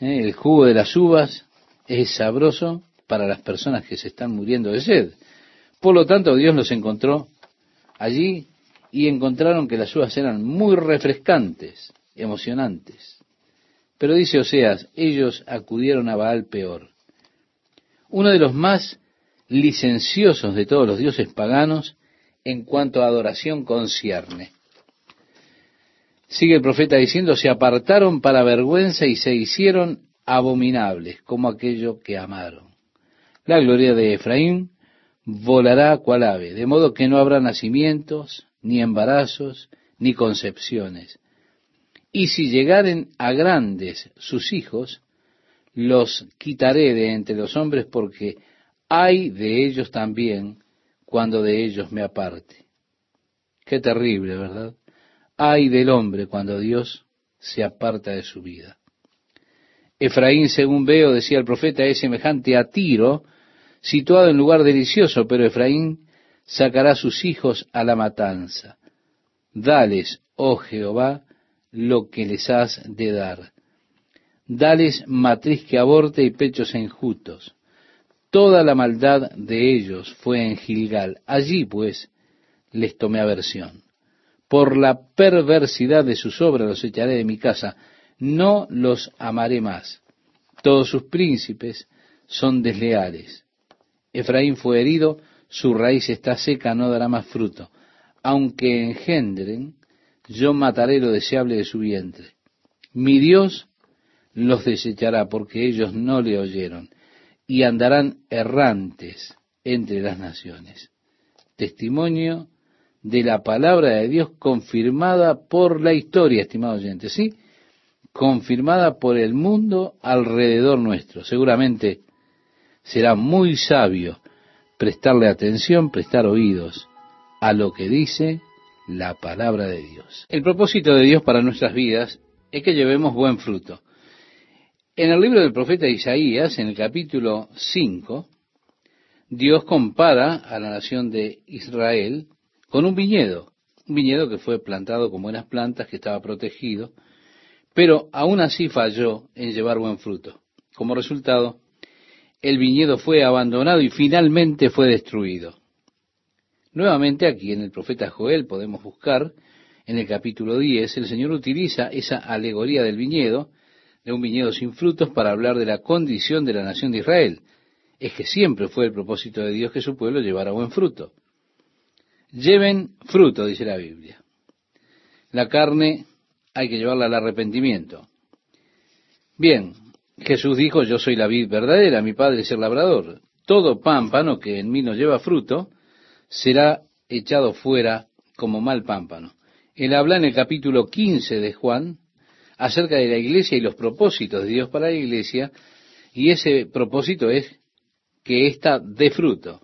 ¿Eh? El jugo de las uvas es sabroso para las personas que se están muriendo de sed. Por lo tanto, Dios los encontró allí y encontraron que las uvas eran muy refrescantes, emocionantes. Pero dice Oseas, ellos acudieron a Baal peor. Uno de los más licenciosos de todos los dioses paganos en cuanto a adoración concierne. Sigue el profeta diciendo, se apartaron para vergüenza y se hicieron abominables como aquello que amaron. La gloria de Efraín volará cual ave, de modo que no habrá nacimientos, ni embarazos, ni concepciones. Y si llegaren a grandes sus hijos, los quitaré de entre los hombres porque hay de ellos también cuando de ellos me aparte. Qué terrible, ¿verdad? Hay del hombre cuando Dios se aparta de su vida. Efraín, según veo, decía el profeta, es semejante a Tiro, situado en lugar delicioso, pero Efraín sacará sus hijos a la matanza. Dales, oh Jehová, lo que les has de dar. Dales matriz que aborte y pechos enjutos. Toda la maldad de ellos fue en Gilgal. Allí, pues, les tomé aversión. Por la perversidad de sus obras los echaré de mi casa. No los amaré más. Todos sus príncipes son desleales. Efraín fue herido, su raíz está seca, no dará más fruto. Aunque engendren, yo mataré lo deseable de su vientre. Mi Dios los desechará porque ellos no le oyeron y andarán errantes entre las naciones. Testimonio de la palabra de Dios confirmada por la historia, estimado oyente, ¿sí? Confirmada por el mundo alrededor nuestro. Seguramente será muy sabio prestarle atención, prestar oídos a lo que dice la palabra de Dios. El propósito de Dios para nuestras vidas es que llevemos buen fruto. En el libro del profeta Isaías, en el capítulo 5, Dios compara a la nación de Israel con un viñedo, un viñedo que fue plantado con buenas plantas, que estaba protegido, pero aún así falló en llevar buen fruto. Como resultado, el viñedo fue abandonado y finalmente fue destruido. Nuevamente aquí en el profeta Joel podemos buscar, en el capítulo 10, el Señor utiliza esa alegoría del viñedo, de un viñedo sin frutos, para hablar de la condición de la nación de Israel. Es que siempre fue el propósito de Dios que su pueblo llevara buen fruto. Lleven fruto, dice la Biblia. La carne hay que llevarla al arrepentimiento. Bien, Jesús dijo, yo soy la vid verdadera, mi padre es el labrador. Todo pámpano que en mí no lleva fruto será echado fuera como mal pámpano. Él habla en el capítulo 15 de Juan acerca de la iglesia y los propósitos de Dios para la iglesia, y ese propósito es que ésta dé fruto.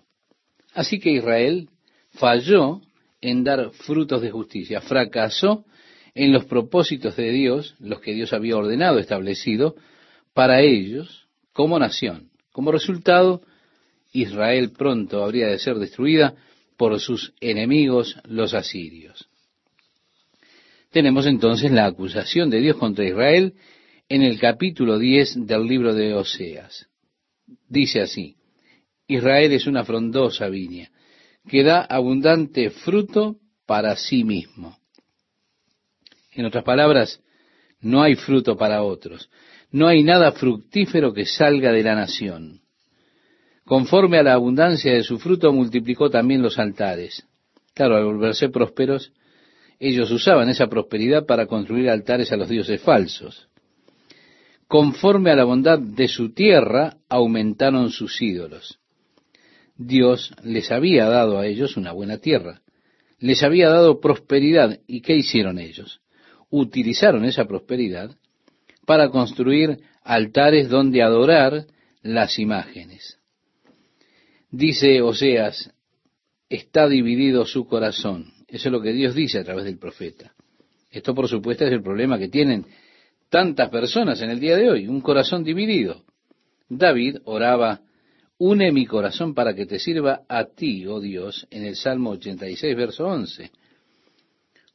Así que Israel falló en dar frutos de justicia, fracasó en los propósitos de Dios, los que Dios había ordenado, establecido, para ellos como nación. Como resultado, Israel pronto habría de ser destruida por sus enemigos los asirios. Tenemos entonces la acusación de Dios contra Israel en el capítulo 10 del libro de Oseas. Dice así, Israel es una frondosa viña que da abundante fruto para sí mismo. En otras palabras, no hay fruto para otros. No hay nada fructífero que salga de la nación. Conforme a la abundancia de su fruto, multiplicó también los altares. Claro, al volverse prósperos, ellos usaban esa prosperidad para construir altares a los dioses falsos. Conforme a la bondad de su tierra, aumentaron sus ídolos. Dios les había dado a ellos una buena tierra, les había dado prosperidad. ¿Y qué hicieron ellos? Utilizaron esa prosperidad para construir altares donde adorar las imágenes. Dice Oseas, está dividido su corazón. Eso es lo que Dios dice a través del profeta. Esto, por supuesto, es el problema que tienen tantas personas en el día de hoy, un corazón dividido. David oraba Une mi corazón para que te sirva a ti, oh Dios, en el Salmo 86, verso 11.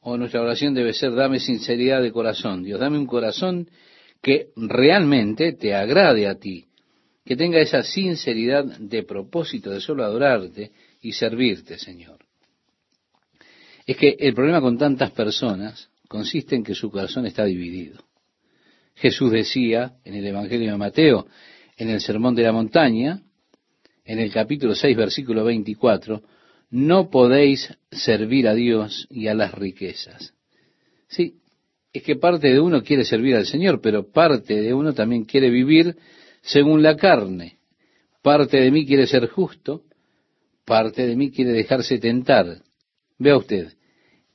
O nuestra oración debe ser, dame sinceridad de corazón. Dios, dame un corazón que realmente te agrade a ti, que tenga esa sinceridad de propósito de solo adorarte y servirte, Señor. Es que el problema con tantas personas consiste en que su corazón está dividido. Jesús decía en el Evangelio de Mateo, en el Sermón de la Montaña, en el capítulo 6, versículo 24, no podéis servir a Dios y a las riquezas. Sí, es que parte de uno quiere servir al Señor, pero parte de uno también quiere vivir según la carne. Parte de mí quiere ser justo, parte de mí quiere dejarse tentar. Vea usted,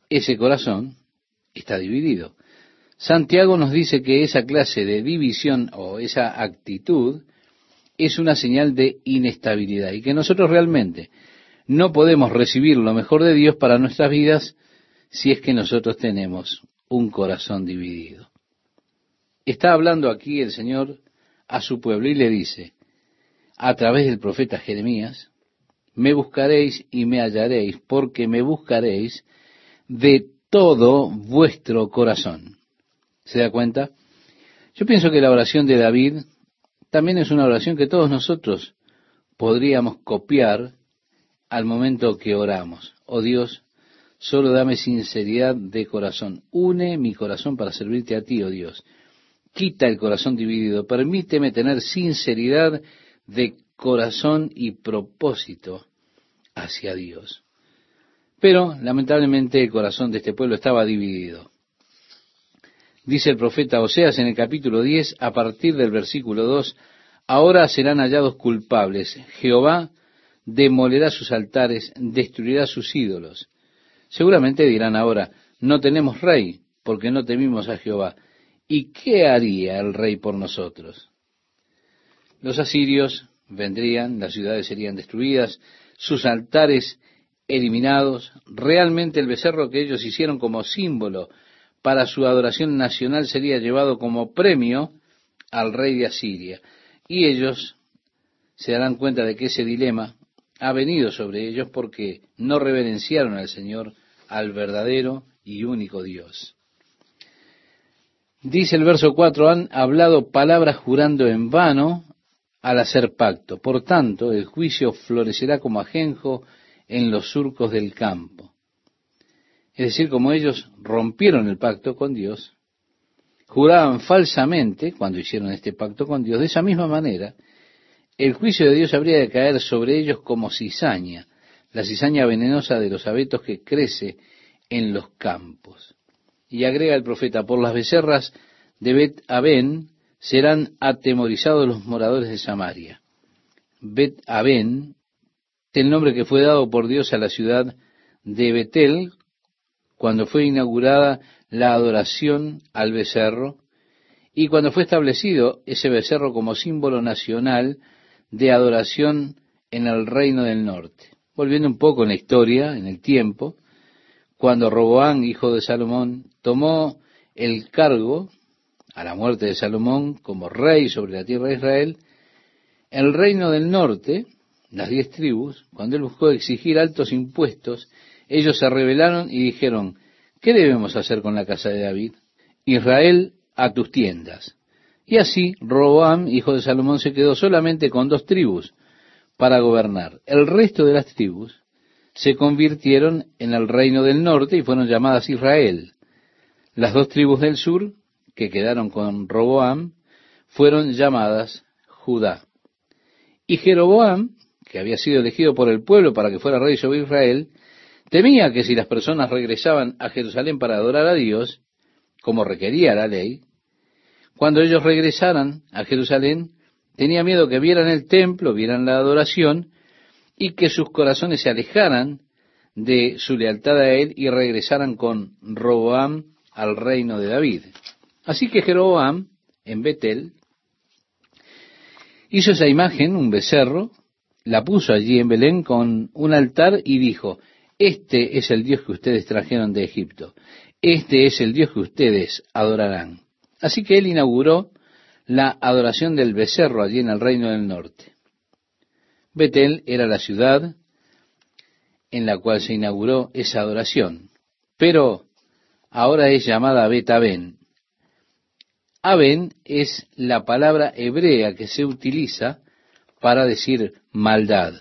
ese corazón está dividido. Santiago nos dice que esa clase de división o esa actitud es una señal de inestabilidad y que nosotros realmente no podemos recibir lo mejor de Dios para nuestras vidas si es que nosotros tenemos un corazón dividido. Está hablando aquí el Señor a su pueblo y le dice, a través del profeta Jeremías, me buscaréis y me hallaréis, porque me buscaréis de todo vuestro corazón. ¿Se da cuenta? Yo pienso que la oración de David también es una oración que todos nosotros podríamos copiar al momento que oramos. Oh Dios, solo dame sinceridad de corazón. Une mi corazón para servirte a ti, oh Dios. Quita el corazón dividido. Permíteme tener sinceridad de corazón y propósito hacia Dios. Pero lamentablemente el corazón de este pueblo estaba dividido. Dice el profeta Oseas en el capítulo 10, a partir del versículo 2, ahora serán hallados culpables. Jehová demolerá sus altares, destruirá sus ídolos. Seguramente dirán ahora, no tenemos rey, porque no temimos a Jehová. ¿Y qué haría el rey por nosotros? Los asirios vendrían, las ciudades serían destruidas, sus altares eliminados. Realmente el becerro que ellos hicieron como símbolo para su adoración nacional sería llevado como premio al rey de Asiria. Y ellos se darán cuenta de que ese dilema ha venido sobre ellos porque no reverenciaron al Señor, al verdadero y único Dios. Dice el verso 4, han hablado palabras jurando en vano al hacer pacto. Por tanto, el juicio florecerá como ajenjo en los surcos del campo. Es decir, como ellos rompieron el pacto con Dios, juraban falsamente cuando hicieron este pacto con Dios, de esa misma manera, el juicio de Dios habría de caer sobre ellos como cizaña, la cizaña venenosa de los abetos que crece en los campos. Y agrega el profeta, por las becerras de Bet Aben serán atemorizados los moradores de Samaria. Bet Aben el nombre que fue dado por Dios a la ciudad de Betel cuando fue inaugurada la adoración al becerro y cuando fue establecido ese becerro como símbolo nacional de adoración en el reino del norte. Volviendo un poco en la historia, en el tiempo, cuando Roboán, hijo de Salomón, tomó el cargo a la muerte de Salomón como rey sobre la tierra de Israel, el reino del norte las diez tribus, cuando él buscó exigir altos impuestos, ellos se rebelaron y dijeron, ¿qué debemos hacer con la casa de David? Israel, a tus tiendas. Y así Roboam, hijo de Salomón, se quedó solamente con dos tribus para gobernar. El resto de las tribus se convirtieron en el reino del norte y fueron llamadas Israel. Las dos tribus del sur, que quedaron con Roboam, fueron llamadas Judá. Y Jeroboam, que había sido elegido por el pueblo para que fuera rey sobre Israel, temía que si las personas regresaban a Jerusalén para adorar a Dios, como requería la ley, cuando ellos regresaran a Jerusalén, tenía miedo que vieran el templo, vieran la adoración, y que sus corazones se alejaran de su lealtad a él y regresaran con Roboam al reino de David. Así que Jeroboam, en Betel, hizo esa imagen, un becerro, la puso allí en Belén con un altar y dijo, este es el Dios que ustedes trajeron de Egipto, este es el Dios que ustedes adorarán. Así que él inauguró la adoración del becerro allí en el reino del norte. Betel era la ciudad en la cual se inauguró esa adoración, pero ahora es llamada Bet-Aben. Aben es la palabra hebrea que se utiliza para decir maldad.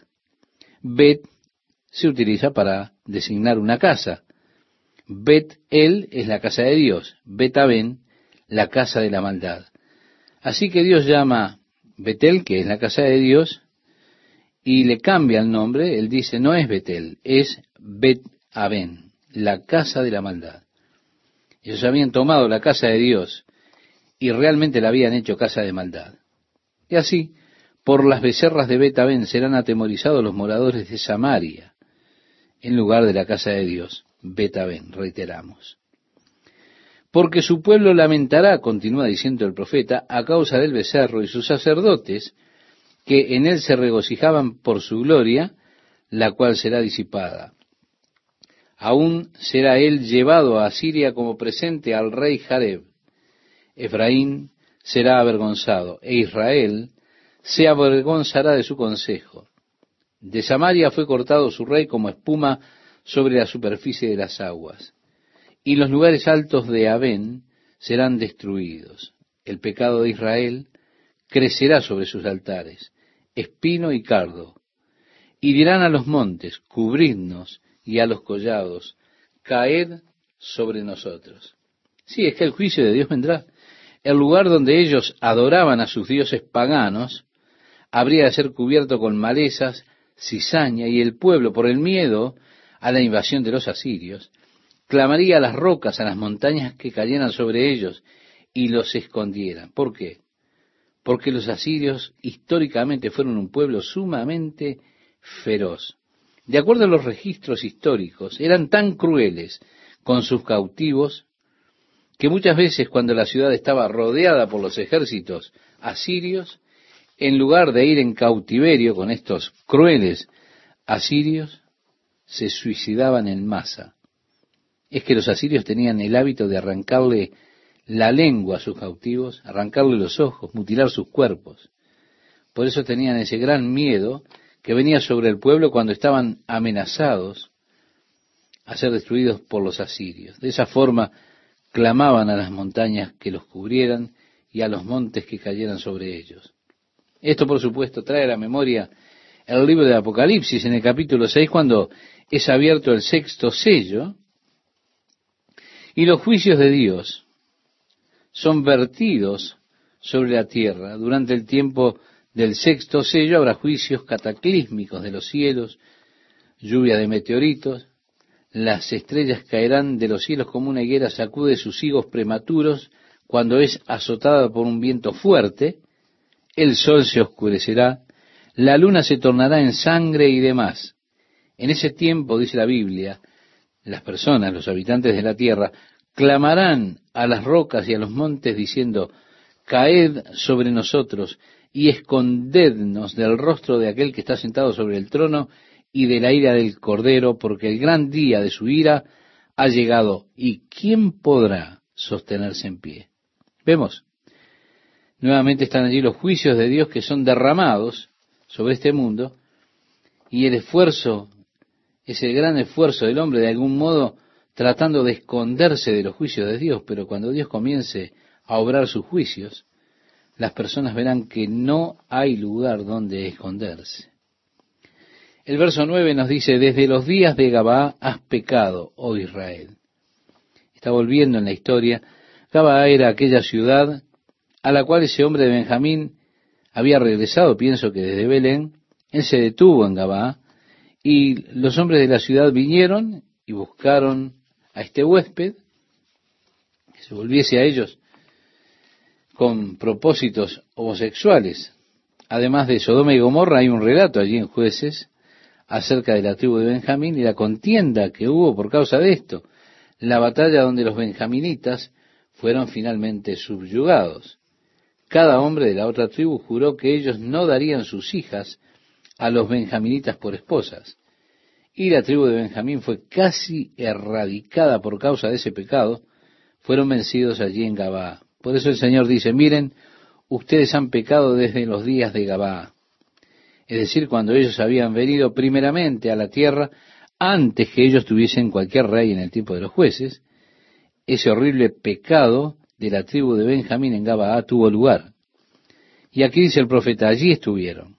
Bet se utiliza para designar una casa. Bet El es la casa de Dios. Bet-Aben, la casa de la maldad. Así que Dios llama Betel, que es la casa de Dios, y le cambia el nombre. Él dice, no es Betel, es Bet-Aben, la casa de la maldad. Ellos habían tomado la casa de Dios y realmente la habían hecho casa de maldad. Y así, por las becerras de Bet-Aben serán atemorizados los moradores de Samaria, en lugar de la casa de Dios. Bet-Aben, reiteramos porque su pueblo lamentará, continúa diciendo el profeta, a causa del becerro y sus sacerdotes, que en él se regocijaban por su gloria, la cual será disipada. Aún será él llevado a Asiria como presente al rey Jareb. Efraín será avergonzado, e Israel se avergonzará de su consejo. De Samaria fue cortado su rey como espuma sobre la superficie de las aguas y los lugares altos de Abén serán destruidos. El pecado de Israel crecerá sobre sus altares, espino y cardo. Y dirán a los montes, cubridnos, y a los collados, caed sobre nosotros. Sí, es que el juicio de Dios vendrá. El lugar donde ellos adoraban a sus dioses paganos habría de ser cubierto con malezas, cizaña, y el pueblo, por el miedo a la invasión de los asirios, clamaría a las rocas, a las montañas que cayeran sobre ellos y los escondieran. ¿Por qué? Porque los asirios históricamente fueron un pueblo sumamente feroz. De acuerdo a los registros históricos, eran tan crueles con sus cautivos que muchas veces cuando la ciudad estaba rodeada por los ejércitos asirios, en lugar de ir en cautiverio con estos crueles asirios, se suicidaban en masa es que los asirios tenían el hábito de arrancarle la lengua a sus cautivos, arrancarle los ojos, mutilar sus cuerpos. Por eso tenían ese gran miedo que venía sobre el pueblo cuando estaban amenazados a ser destruidos por los asirios. De esa forma clamaban a las montañas que los cubrieran y a los montes que cayeran sobre ellos. Esto, por supuesto, trae a la memoria el libro de Apocalipsis en el capítulo 6, cuando es abierto el sexto sello, y los juicios de Dios son vertidos sobre la tierra. Durante el tiempo del sexto sello habrá juicios cataclísmicos de los cielos, lluvia de meteoritos, las estrellas caerán de los cielos como una higuera sacude sus higos prematuros cuando es azotada por un viento fuerte, el sol se oscurecerá, la luna se tornará en sangre y demás. En ese tiempo, dice la Biblia, las personas, los habitantes de la tierra, clamarán a las rocas y a los montes diciendo, caed sobre nosotros y escondednos del rostro de aquel que está sentado sobre el trono y de la ira del Cordero, porque el gran día de su ira ha llegado. ¿Y quién podrá sostenerse en pie? Vemos, nuevamente están allí los juicios de Dios que son derramados sobre este mundo y el esfuerzo, ese gran esfuerzo del hombre de algún modo tratando de esconderse de los juicios de Dios, pero cuando Dios comience a obrar sus juicios, las personas verán que no hay lugar donde esconderse. El verso 9 nos dice, desde los días de Gabá has pecado, oh Israel. Está volviendo en la historia. Gabá era aquella ciudad a la cual ese hombre de Benjamín había regresado, pienso que desde Belén. Él se detuvo en Gabá y los hombres de la ciudad vinieron y buscaron a este huésped, que se volviese a ellos con propósitos homosexuales. Además de Sodoma y Gomorra, hay un relato allí en jueces acerca de la tribu de Benjamín y la contienda que hubo por causa de esto, la batalla donde los benjaminitas fueron finalmente subyugados. Cada hombre de la otra tribu juró que ellos no darían sus hijas a los benjaminitas por esposas. Y la tribu de Benjamín fue casi erradicada por causa de ese pecado, fueron vencidos allí en Gabá. Por eso el Señor dice, miren, ustedes han pecado desde los días de Gabá es decir, cuando ellos habían venido primeramente a la tierra, antes que ellos tuviesen cualquier rey en el tiempo de los jueces, ese horrible pecado de la tribu de Benjamín en Gabaa tuvo lugar. Y aquí dice el profeta, allí estuvieron.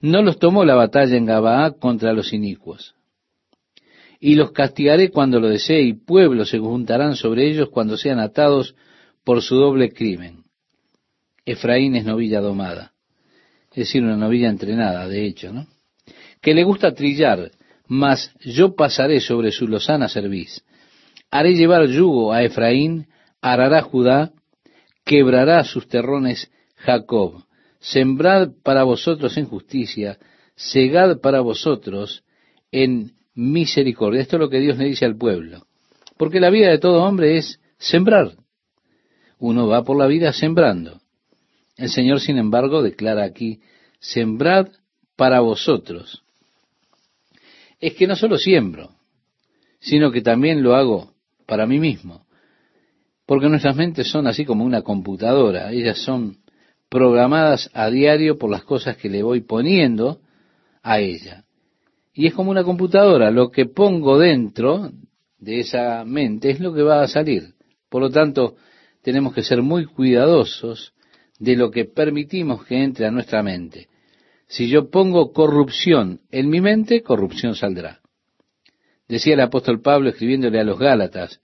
No los tomó la batalla en Gabaa contra los inicuos. Y los castigaré cuando lo desee, y pueblos se juntarán sobre ellos cuando sean atados por su doble crimen. Efraín es novilla domada es decir, una novilla entrenada, de hecho, ¿no? Que le gusta trillar, mas yo pasaré sobre su lozana cerviz. Haré llevar yugo a Efraín, arará Judá, quebrará sus terrones Jacob. Sembrad para vosotros en justicia, segad para vosotros en misericordia. Esto es lo que Dios le dice al pueblo. Porque la vida de todo hombre es sembrar. Uno va por la vida sembrando. El Señor, sin embargo, declara aquí, sembrad para vosotros. Es que no solo siembro, sino que también lo hago para mí mismo. Porque nuestras mentes son así como una computadora, ellas son programadas a diario por las cosas que le voy poniendo a ella. Y es como una computadora, lo que pongo dentro de esa mente es lo que va a salir. Por lo tanto, tenemos que ser muy cuidadosos de lo que permitimos que entre a nuestra mente. Si yo pongo corrupción en mi mente, corrupción saldrá. Decía el apóstol Pablo escribiéndole a los Gálatas,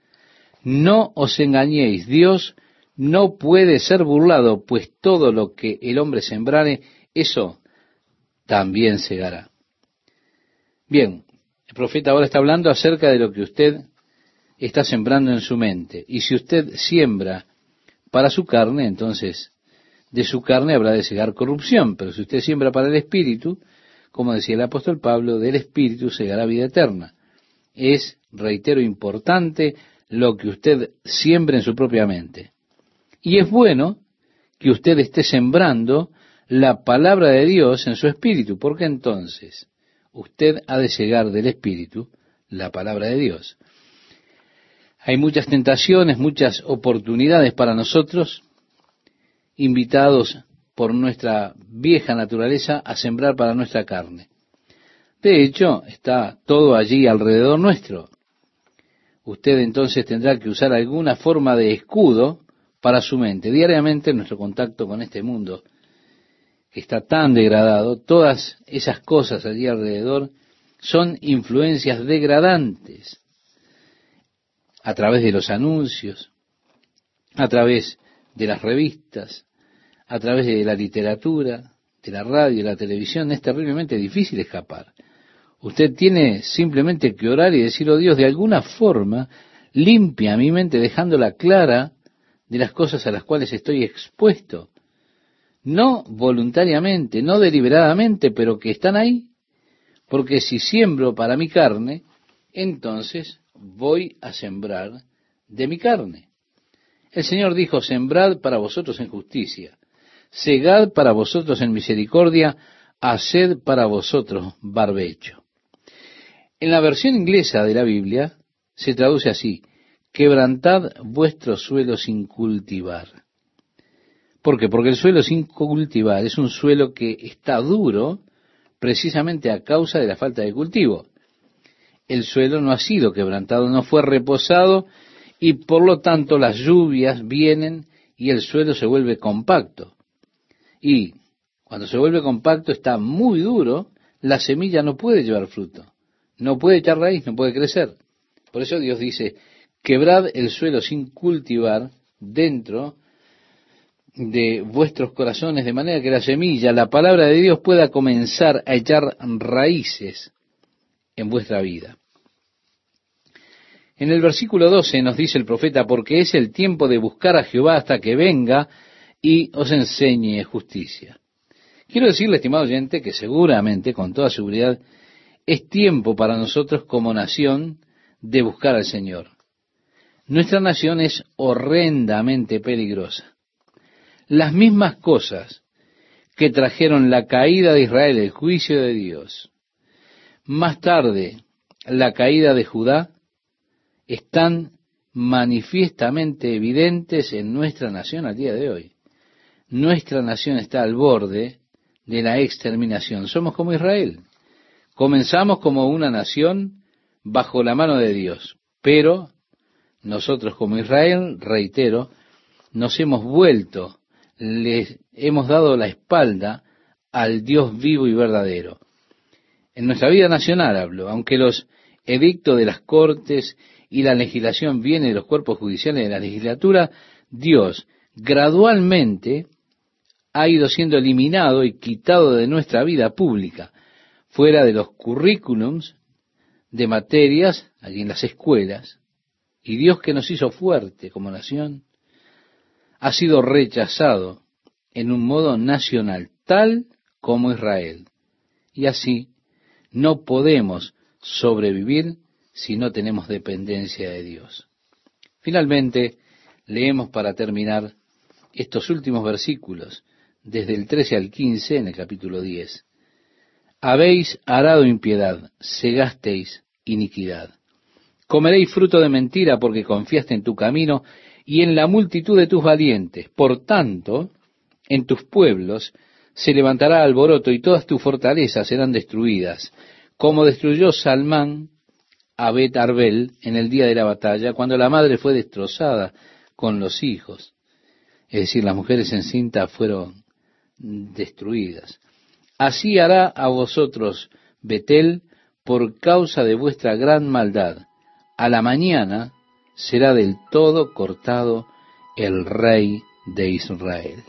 no os engañéis, Dios no puede ser burlado, pues todo lo que el hombre sembrare, eso también segará. Bien, el profeta ahora está hablando acerca de lo que usted está sembrando en su mente. Y si usted siembra para su carne, entonces de su carne habrá de segar corrupción, pero si usted siembra para el Espíritu, como decía el apóstol Pablo, del Espíritu segará vida eterna. Es, reitero, importante lo que usted siembre en su propia mente. Y es bueno que usted esté sembrando la palabra de Dios en su espíritu, porque entonces usted ha de segar del espíritu la palabra de Dios. Hay muchas tentaciones, muchas oportunidades para nosotros invitados por nuestra vieja naturaleza a sembrar para nuestra carne. De hecho, está todo allí alrededor nuestro. Usted entonces tendrá que usar alguna forma de escudo para su mente. Diariamente en nuestro contacto con este mundo que está tan degradado, todas esas cosas allí alrededor son influencias degradantes a través de los anuncios, a través de las revistas, a través de la literatura, de la radio, de la televisión, es terriblemente difícil escapar. Usted tiene simplemente que orar y decir, oh Dios, de alguna forma limpia mi mente dejándola clara de las cosas a las cuales estoy expuesto. No voluntariamente, no deliberadamente, pero que están ahí. Porque si siembro para mi carne, entonces voy a sembrar de mi carne. El Señor dijo, sembrad para vosotros en justicia segad para vosotros en misericordia, haced para vosotros barbecho. En la versión inglesa de la Biblia se traduce así, quebrantad vuestro suelo sin cultivar. ¿Por qué? Porque el suelo sin cultivar es un suelo que está duro, precisamente a causa de la falta de cultivo. El suelo no ha sido quebrantado, no fue reposado y por lo tanto las lluvias vienen y el suelo se vuelve compacto. Y cuando se vuelve compacto está muy duro, la semilla no puede llevar fruto, no puede echar raíz, no puede crecer. Por eso Dios dice, quebrad el suelo sin cultivar dentro de vuestros corazones, de manera que la semilla, la palabra de Dios, pueda comenzar a echar raíces en vuestra vida. En el versículo 12 nos dice el profeta, porque es el tiempo de buscar a Jehová hasta que venga y os enseñe justicia. Quiero decirle, estimado oyente, que seguramente, con toda seguridad, es tiempo para nosotros como nación de buscar al Señor. Nuestra nación es horrendamente peligrosa. Las mismas cosas que trajeron la caída de Israel, el juicio de Dios, más tarde la caída de Judá, están manifiestamente evidentes en nuestra nación al día de hoy. Nuestra nación está al borde de la exterminación. Somos como Israel. Comenzamos como una nación bajo la mano de Dios, pero nosotros como Israel, reitero, nos hemos vuelto, les hemos dado la espalda al Dios vivo y verdadero. En nuestra vida nacional hablo, aunque los edictos de las cortes y la legislación viene de los cuerpos judiciales de la legislatura, Dios gradualmente ha ido siendo eliminado y quitado de nuestra vida pública, fuera de los currículums de materias allí en las escuelas. Y Dios que nos hizo fuerte como nación, ha sido rechazado en un modo nacional, tal como Israel. Y así no podemos sobrevivir si no tenemos dependencia de Dios. Finalmente, leemos para terminar estos últimos versículos, desde el 13 al 15 en el capítulo 10. Habéis arado impiedad, segasteis iniquidad. Comeréis fruto de mentira porque confiaste en tu camino y en la multitud de tus valientes. Por tanto, en tus pueblos se levantará alboroto y todas tus fortalezas serán destruidas, como destruyó Salmán a Bet Arbel en el día de la batalla, cuando la madre fue destrozada con los hijos. Es decir, las mujeres en cinta fueron destruidas. Así hará a vosotros Betel por causa de vuestra gran maldad. A la mañana será del todo cortado el rey de Israel.